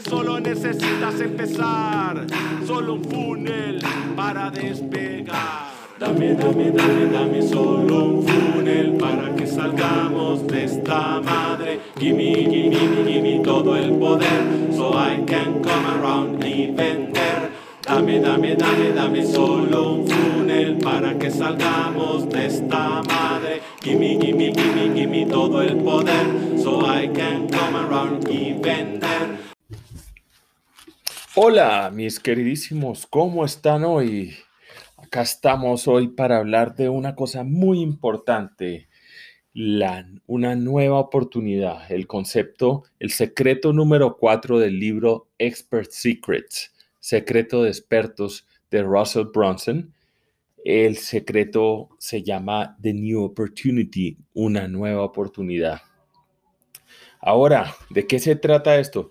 Solo necesitas empezar, solo un funnel para despegar. Dame, dame, dame, dame solo un funnel para que salgamos de esta madre. Gimme, gimme, gimme, gimme todo el poder, so I can come around y vender. Dame, dame, dame, dame solo un funnel para que salgamos de esta madre. Gimme, gimme, gimme, gimme todo el poder, so I can come around y vender. Hola, mis queridísimos, ¿cómo están hoy? Acá estamos hoy para hablar de una cosa muy importante, la, una nueva oportunidad, el concepto, el secreto número cuatro del libro Expert Secrets, secreto de expertos de Russell Brunson. El secreto se llama The New Opportunity, una nueva oportunidad. Ahora, ¿de qué se trata esto?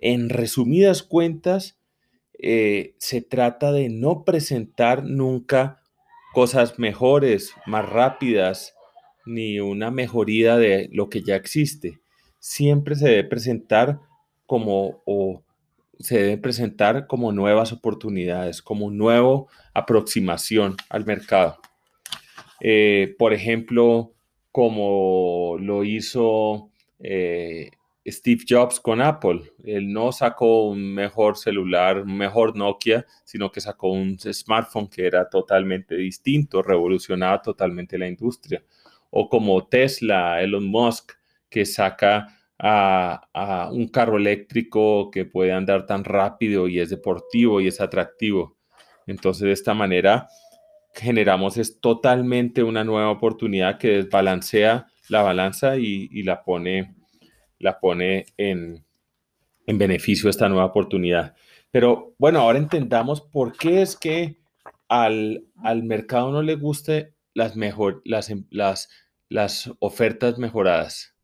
En resumidas cuentas, eh, se trata de no presentar nunca cosas mejores, más rápidas, ni una mejoría de lo que ya existe. Siempre se debe presentar como o se debe presentar como nuevas oportunidades, como nueva aproximación al mercado. Eh, por ejemplo, como lo hizo eh, Steve Jobs con Apple. Él no sacó un mejor celular, un mejor Nokia, sino que sacó un smartphone que era totalmente distinto, revolucionaba totalmente la industria. O como Tesla, Elon Musk, que saca a, un carro eléctrico que puede andar tan rápido y es deportivo y es atractivo. Entonces, de esta manera, generamos es totalmente una nueva oportunidad que desbalancea la balanza y, la pone la pone en, beneficio de esta nueva oportunidad. Pero bueno, ahora entendamos por qué es que al, mercado no le guste las, mejor, las, las, las ofertas mejoradas.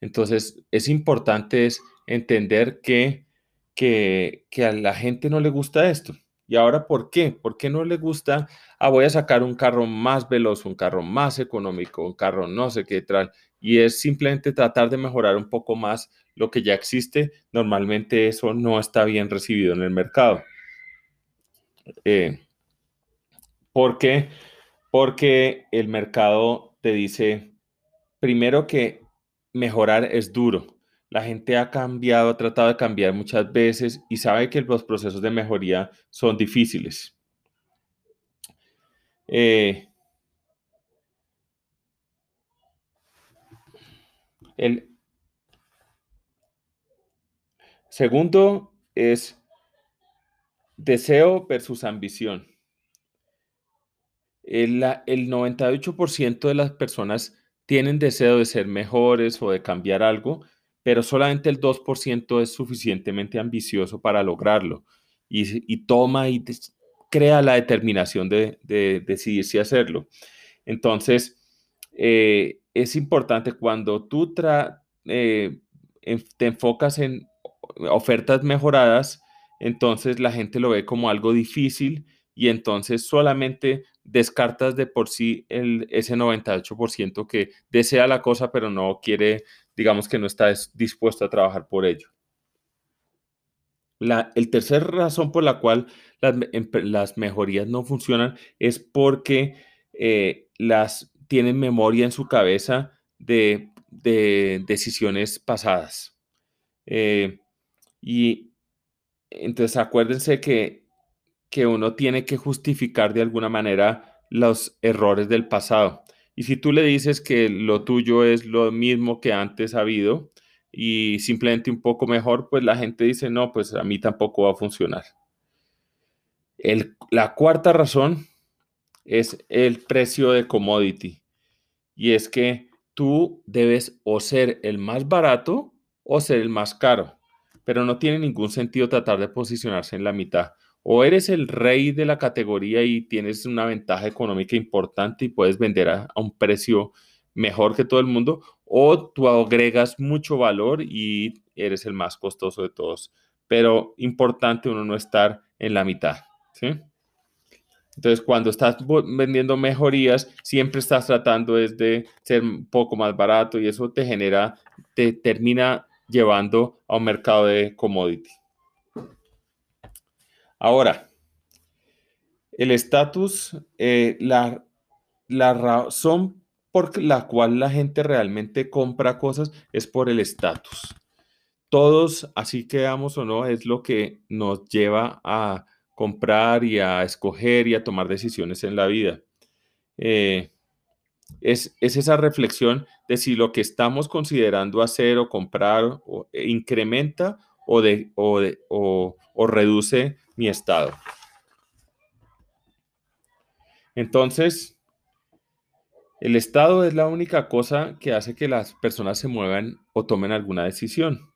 Entonces, es importante es entender que, que, que, a la gente no le gusta esto. ¿Y ahora por qué? ¿Por qué no le gusta? Ah, voy a sacar un carro más veloz, un carro más económico, un carro no sé qué tal y es simplemente tratar de mejorar un poco más lo que ya existe, normalmente eso no está bien recibido en el mercado. Eh, ¿Por qué? Porque el mercado te dice, primero que mejorar es duro. La gente ha cambiado, ha tratado de cambiar muchas veces y sabe que los procesos de mejoría son difíciles. Eh, El segundo es deseo versus ambición. El, el 98% de las personas tienen deseo de ser mejores o de cambiar algo, pero solamente el 2% es suficientemente ambicioso para lograrlo y, toma y crea la determinación de, de decidir si hacerlo. Entonces, eh, es importante cuando tú eh, te enfocas en ofertas mejoradas, entonces la gente lo ve como algo difícil y entonces solamente descartas de por sí el, ese 98% que desea la cosa pero no quiere, digamos que no está dispuesto a trabajar por ello. La el tercer razón por la cual las, mejorías no funcionan es porque eh, las tienen memoria en su cabeza de, decisiones pasadas. Eh, y entonces acuérdense que, que uno tiene que justificar de alguna manera los errores del pasado. Y si tú le dices que lo tuyo es lo mismo que antes ha habido y simplemente un poco mejor, pues la gente dice, no, pues a mí tampoco va a funcionar. El, la cuarta razón es el precio de commodity. Y es que tú debes o ser el más barato o ser el más caro. Pero no tiene ningún sentido tratar de posicionarse en la mitad. O eres el rey de la categoría y tienes una ventaja económica importante y puedes vender a, un precio mejor que todo el mundo, o tú agregas mucho valor y eres el más costoso de todos. Pero importante uno no estar en la mitad. ¿sí? Entonces, cuando estás vendiendo mejorías, siempre estás tratando de ser un poco más barato y eso te genera, te termina llevando a un mercado de commodity. Ahora, el estatus, eh, la, la razón por la cual la gente realmente compra cosas es por el estatus. Todos, así quedamos o no, es lo que nos lleva a comprar y a escoger y a tomar decisiones en la vida. Eh, es, esa reflexión de si lo que estamos considerando hacer o comprar o, eh, incrementa o, de, o, o reduce mi estado. Entonces, el estado es la única cosa que hace que las personas se muevan o tomen alguna decisión.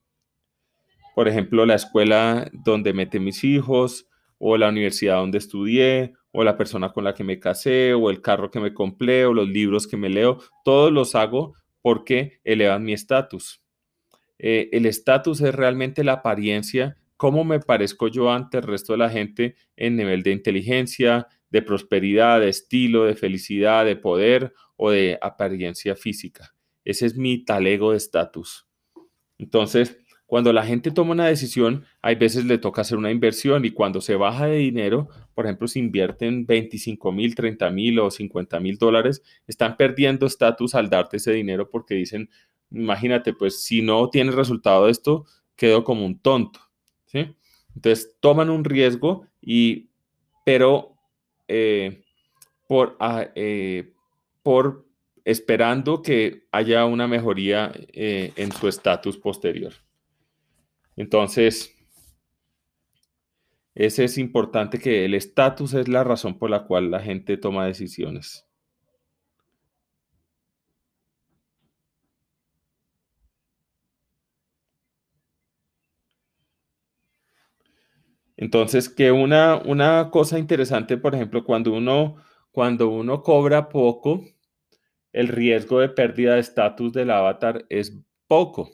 Por ejemplo, la escuela donde mete mis hijos, o la universidad donde estudié, o la persona con la que me casé, o el carro que me compré, o los libros que me leo, todos los hago porque elevan mi estatus. Eh, el estatus es realmente la apariencia, cómo me parezco yo ante el resto de la gente en nivel de inteligencia, de prosperidad, de estilo, de felicidad, de poder o de apariencia física. Ese es mi talego de estatus. Entonces, cuando la gente toma una decisión, hay veces le toca hacer una inversión y cuando se baja de dinero, por ejemplo, si invierten 25 mil, 30 mil o 50 mil dólares, están perdiendo estatus al darte ese dinero porque dicen, imagínate, pues si no tienes resultado de esto, quedo como un tonto. ¿sí? Entonces toman un riesgo y, pero eh, por, ah, eh, por esperando que haya una mejoría eh, en su estatus posterior. Entonces, ese es importante que el estatus es la razón por la cual la gente toma decisiones. Entonces, que una, una cosa interesante, por ejemplo, cuando uno, cuando uno cobra poco, el riesgo de pérdida de estatus del avatar es poco.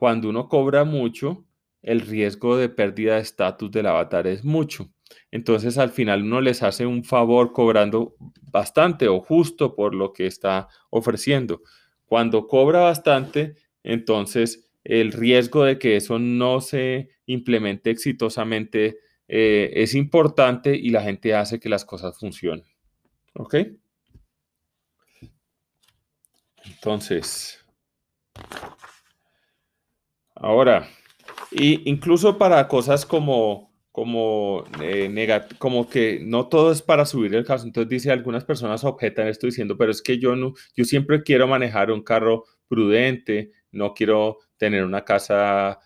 Cuando uno cobra mucho, el riesgo de pérdida de estatus del avatar es mucho. Entonces al final uno les hace un favor cobrando bastante o justo por lo que está ofreciendo. Cuando cobra bastante, entonces el riesgo de que eso no se implemente exitosamente eh, es importante y la gente hace que las cosas funcionen. ¿Ok? Entonces, Ahora, y incluso para cosas como, como, eh, como que no todo es para subir el caso. Entonces dice, algunas personas objetan esto diciendo, pero es que yo no, yo siempre quiero manejar un carro prudente, no quiero tener una casa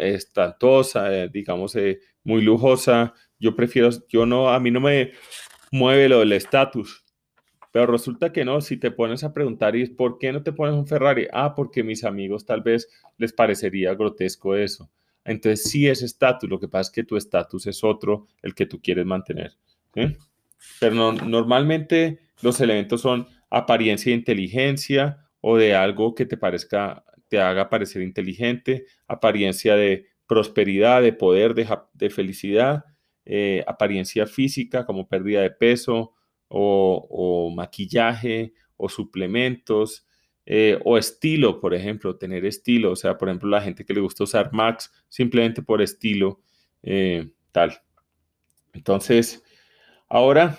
estantosa, eh, digamos, eh, muy lujosa. Yo prefiero, yo no, a mí no me mueve lo del estatus. Pero resulta que no, si te pones a preguntar, ¿y por qué no te pones un Ferrari? Ah, porque mis amigos tal vez les parecería grotesco eso. Entonces sí es estatus, lo que pasa es que tu estatus es otro, el que tú quieres mantener. Pero no, normalmente los elementos son apariencia de inteligencia o de algo que te parezca, te haga parecer inteligente, apariencia de prosperidad, de poder, de, felicidad, eh, apariencia física como pérdida de peso, o, maquillaje o suplementos eh, o estilo, por ejemplo, tener estilo, o sea, por ejemplo, la gente que le gusta usar Max simplemente por estilo, eh, tal. Entonces, ahora,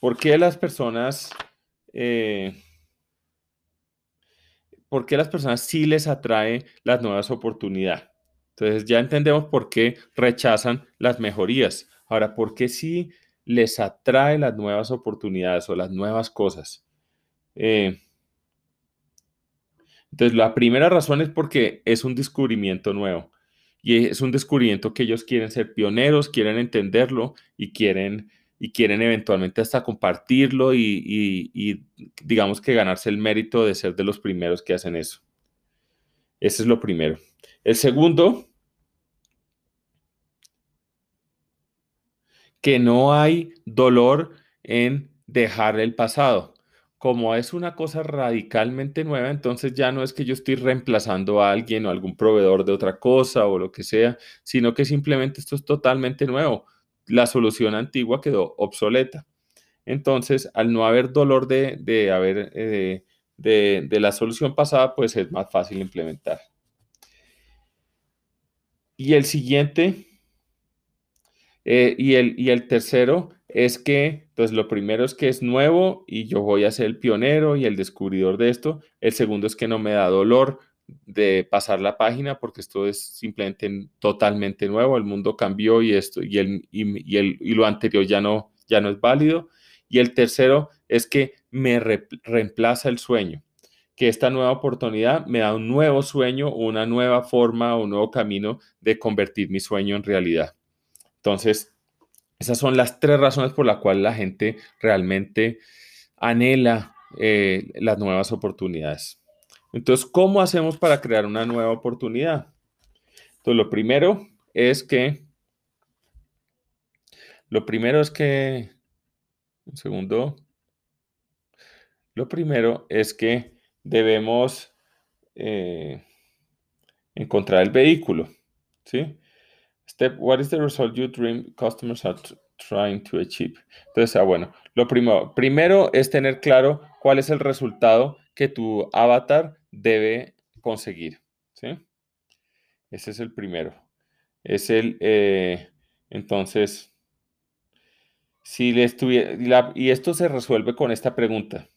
¿por qué las personas, eh, por qué las personas sí les atrae las nuevas oportunidades? Entonces, ya entendemos por qué rechazan las mejorías. Ahora, ¿por qué sí les atrae las nuevas oportunidades o las nuevas cosas. Eh, entonces, la primera razón es porque es un descubrimiento nuevo y es un descubrimiento que ellos quieren ser pioneros, quieren entenderlo y quieren, y quieren eventualmente hasta compartirlo y, digamos que ganarse el mérito de ser de los primeros que hacen eso. Ese es lo primero. El segundo que no hay dolor en dejar el pasado. Como es una cosa radicalmente nueva, entonces ya no es que yo estoy reemplazando a alguien o algún proveedor de otra cosa o lo que sea, sino que simplemente esto es totalmente nuevo. La solución antigua quedó obsoleta. Entonces, al no haber dolor de, haber, eh, de, de la solución pasada, pues es más fácil implementar. Y el siguiente Eh, y, el, y el tercero es que, pues lo primero es que es nuevo y yo voy a ser el pionero y el descubridor de esto. El segundo es que no me da dolor de pasar la página porque esto es simplemente totalmente nuevo, el mundo cambió y esto y, el, y, el, y lo anterior ya no, ya no es válido. Y el tercero es que me reemplaza el sueño, que esta nueva oportunidad me da un nuevo sueño, una nueva forma, un nuevo camino de convertir mi sueño en realidad. Entonces, esas son las tres razones por las cuales la gente realmente anhela eh, las nuevas oportunidades. Entonces, ¿cómo hacemos para crear una nueva oportunidad? Entonces, lo primero es que, lo primero es que, un segundo, lo primero es que debemos eh, encontrar el vehículo, ¿sí? Step, what is the result you dream customers are trying to achieve? Entonces, ah, bueno, lo primero, primero es tener claro cuál es el resultado que tu avatar debe conseguir, ¿sí? Ese es el primero. Es el, eh, entonces, si le estuviera, y esto se resuelve con esta pregunta.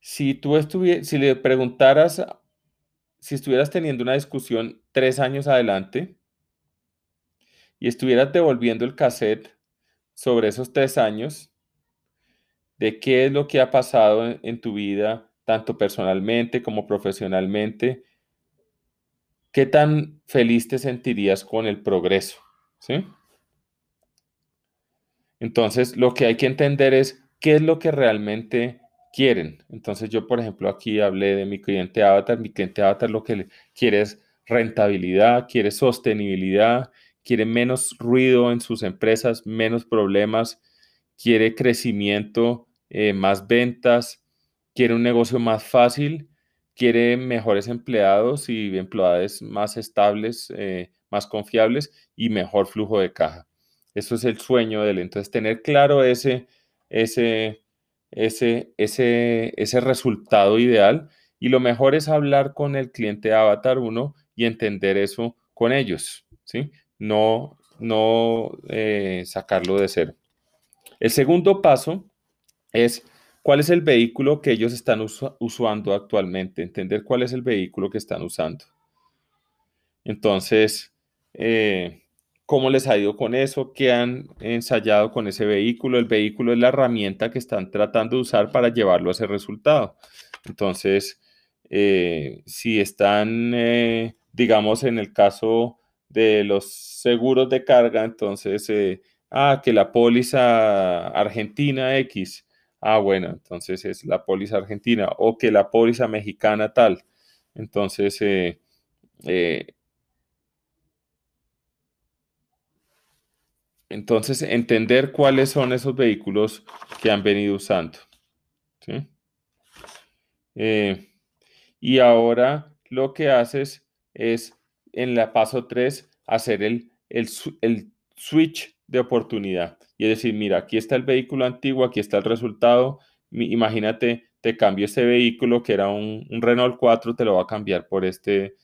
Si tú estuvieras, si le preguntaras, si estuvieras teniendo una discusión tres años adelante, y estuvieras devolviendo el cassette sobre esos tres años, de qué es lo que ha pasado en, tu vida, tanto personalmente como profesionalmente, qué tan feliz te sentirías con el progreso, ¿sí? Entonces, lo que hay que entender es qué es lo que realmente quieren. Entonces, yo, por ejemplo, aquí hablé de mi cliente avatar. Mi cliente avatar lo que quiere es rentabilidad, quiere sostenibilidad, quiere menos ruido en sus empresas, menos problemas, quiere crecimiento, eh, más ventas, quiere un negocio más fácil, quiere mejores empleados y empleados más estables, eh, más confiables y mejor flujo de caja. Eso es el sueño de él. Entonces, tener claro ese, ese, ese, ese, ese resultado ideal y lo mejor es hablar con el cliente Avatar 1 y entender eso con ellos, ¿sí? No, no eh, sacarlo de cero. El segundo paso es cuál es el vehículo que ellos están usando actualmente, entender cuál es el vehículo que están usando. Entonces, eh, ¿cómo les ha ido con eso? ¿Qué han ensayado con ese vehículo? El vehículo es la herramienta que están tratando de usar para llevarlo a ese resultado. Entonces, eh, si están, digamos, en el caso de los seguros de carga, entonces, eh, ah, que la póliza argentina X, ah, bueno, entonces es la póliza argentina, o que la póliza mexicana tal. Entonces, eh, eh, entonces, entender cuáles son esos vehículos que han venido usando. ¿sí? y ahora lo que haces es en la paso 3 hacer el, el, switch de oportunidad. Y es decir, mira, aquí está el vehículo antiguo, aquí está el resultado. Imagínate, te cambio este vehículo que era un, Renault 4, te lo va a cambiar por este,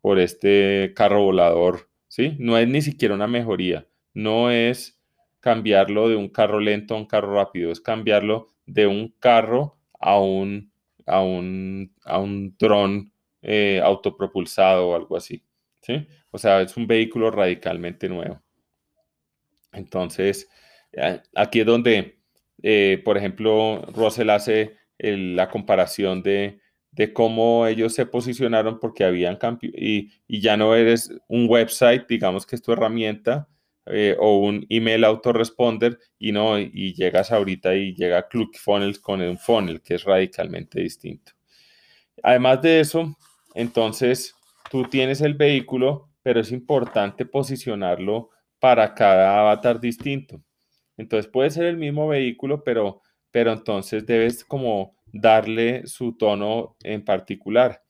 por este carro volador. ¿sí? No es ni siquiera una mejoría. No es cambiarlo de un carro lento a un carro rápido, es cambiarlo de un carro a un, a un, a un dron eh, autopropulsado o algo así. ¿Sí? O sea, es un vehículo radicalmente nuevo. Entonces, aquí es donde, eh, por ejemplo, Russell hace la comparación de, cómo ellos se posicionaron porque habían y, y ya no eres un website, digamos que es tu herramienta, eh, o un email autoresponder y no, y llegas ahorita y llega ClickFunnels con un funnel que es radicalmente distinto. Además de eso, entonces tú tienes el vehículo, pero es importante posicionarlo para cada avatar distinto. Entonces puede ser el mismo vehículo, pero, pero entonces debes como darle su tono en particular.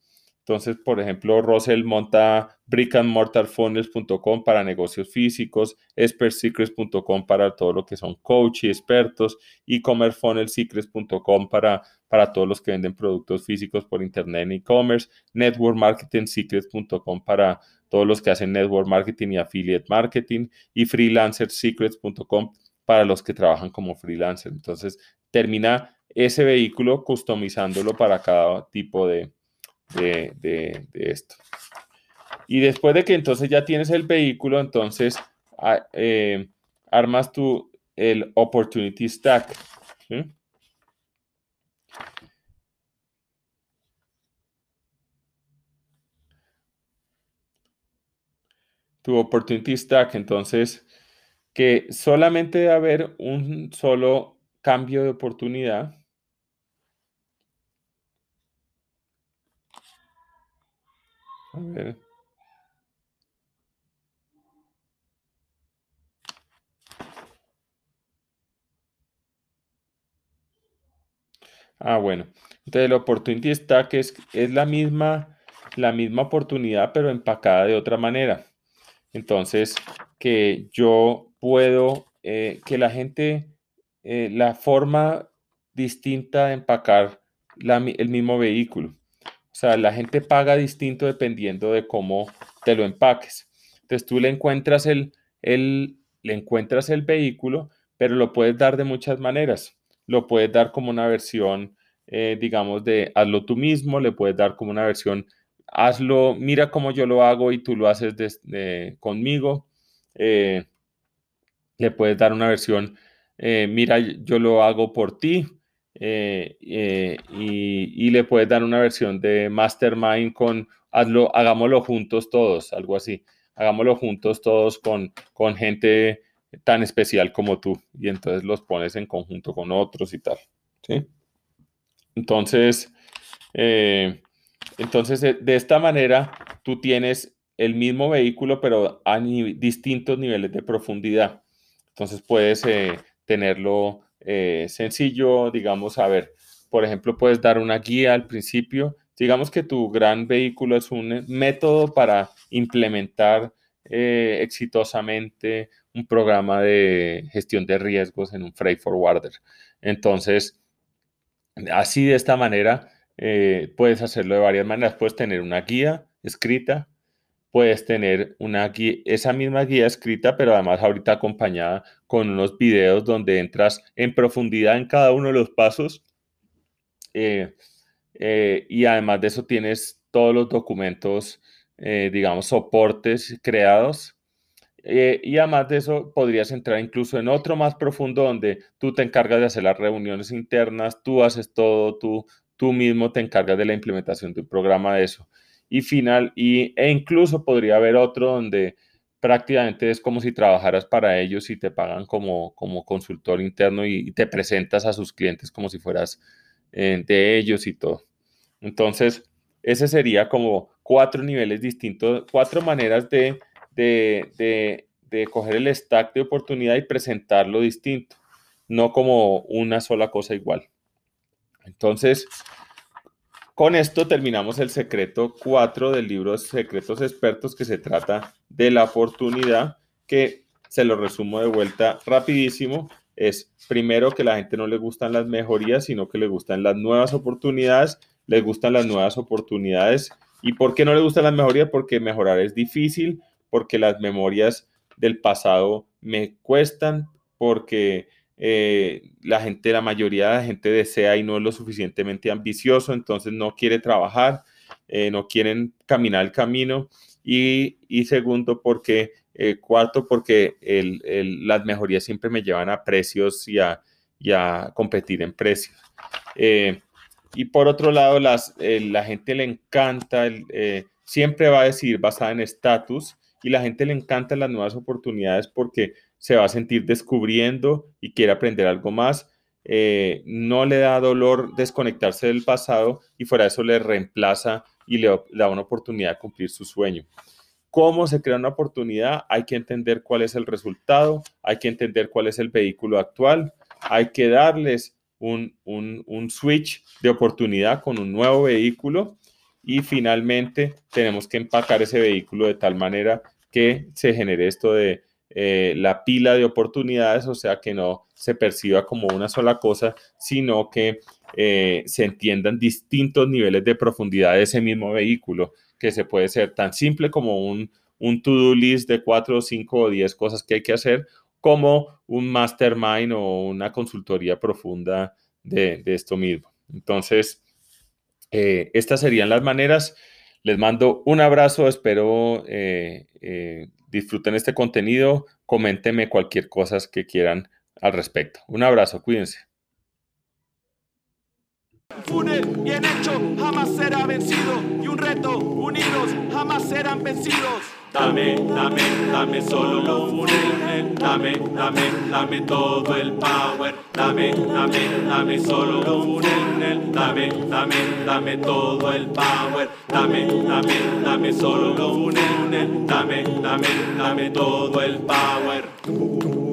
Entonces, por ejemplo, Russell monta brickandmortarfunnels.com para negocios físicos, expertsecrets.com para todo lo que son coach y expertos, e-commercefunnelsecrets.com para, para todos los que venden productos físicos por internet en e-commerce, networkmarketingsecrets.com para todos los que hacen network marketing y affiliate marketing, y freelancersecrets.com para los que trabajan como freelancer. Entonces, termina ese vehículo customizándolo para cada tipo de, de, esto. Y después de que entonces ya tienes el vehículo, entonces ah, eh, armas tu el opportunity stack. Tu opportunity stack, entonces, que solamente debe haber un solo cambio de oportunidad Ah, bueno. Entonces, el Opportunity Stack es, es la, misma, la misma oportunidad, pero empacada de otra manera. Entonces, que yo puedo, eh, que la gente, eh, la forma distinta de empacar el mismo vehículo. O sea, la gente paga distinto dependiendo de cómo te lo empaques. Entonces tú le encuentras el, el, le encuentras el vehículo, pero lo puedes dar de muchas maneras. Lo puedes dar como una versión, eh, digamos, de hazlo tú mismo, le puedes dar como una versión, hazlo, mira cómo yo lo hago y tú lo haces conmigo. Eh, le puedes dar una versión, eh, mira, yo lo hago por ti. Eh, eh, y, le puedes dar una versión de Mastermind con hazlo, hagámoslo juntos todos, algo así. Hagámoslo juntos todos con, con gente tan especial como tú. Y entonces los pones en conjunto con otros y tal. ¿sí? Entonces, eh, entonces de esta manera tú tienes el mismo vehículo, pero a distintos niveles de profundidad. Entonces puedes tenerlo eh, sencillo, digamos, a ver, por ejemplo, puedes dar una guía al principio. Digamos que tu gran vehículo es un método para implementar eh, exitosamente un programa de gestión de riesgos en un freight forwarder. Entonces, así de esta manera, eh, puedes hacerlo de varias maneras. Puedes tener una guía escrita, puedes tener una guía, esa misma guía escrita, pero además ahorita acompañada con unos videos donde entras en profundidad en cada uno de los pasos. Eh, eh, y además de eso tienes todos los documentos, eh, digamos, soportes creados. y además de eso podrías entrar incluso en otro más profundo donde tú te encargas de hacer las reuniones internas, tú haces todo, tú, tú mismo te encargas de la implementación de un programa de eso y final, y, e incluso podría haber otro donde prácticamente es como si trabajaras para ellos y te pagan como, como consultor interno y, te presentas a sus clientes como si fueras eh, de ellos y todo. Entonces, ese sería como cuatro niveles distintos, cuatro maneras de, de, de, de coger el stack de oportunidad y presentarlo distinto, no como una sola cosa igual. Entonces, con esto terminamos el secreto 4 del libro Secretos Expertos que se trata de la oportunidad que se lo resumo de vuelta rapidísimo. Es primero que la gente no le gustan las mejorías, sino que le gustan las nuevas oportunidades, le gustan las nuevas oportunidades. ¿Y por qué no le gustan las mejorías? Porque mejorar es difícil, porque las memorias del pasado me cuestan, porque eh, la gente, la mayoría de la gente desea y no es lo suficientemente ambicioso, entonces no quiere trabajar, eh, no quieren caminar el camino. Y, segundo, porque, eh, cuarto, porque las mejorías siempre me llevan a precios y a, competir en precios. y por otro lado, las, la gente le encanta, siempre va a decir basada en estatus, y la gente le encantan las nuevas oportunidades porque se va a sentir descubriendo y quiere aprender algo más. Eh, no le da dolor desconectarse del pasado y fuera de eso le reemplaza y le, da una oportunidad de cumplir su sueño. ¿Cómo se crea una oportunidad? Hay que entender cuál es el resultado, hay que entender cuál es el vehículo actual, hay que darles un, un switch de oportunidad con un nuevo vehículo y finalmente tenemos que empacar ese vehículo de tal manera que se genere esto de eh, la pila de oportunidades, o sea, que no se perciba como una sola cosa, sino que eh, se entiendan distintos niveles de profundidad de ese mismo vehículo, que se puede ser tan simple como un, un to-do list de cuatro, cinco o diez cosas que hay que hacer, como un mastermind o una consultoría profunda de, esto mismo. Entonces, eh, estas serían las maneras. Les mando un abrazo, espero disfruten este contenido, coméntenme cualquier cosa que quieran al respecto. Un abrazo, cuídense. Dame, dame, dame solo lo funes, dame, dame, dame todo el power. Dame, dame, dame solo lo funes, dame, dame, dame todo el power. Dame, dame, dame solo lo funes, dame, dame, dame todo el power.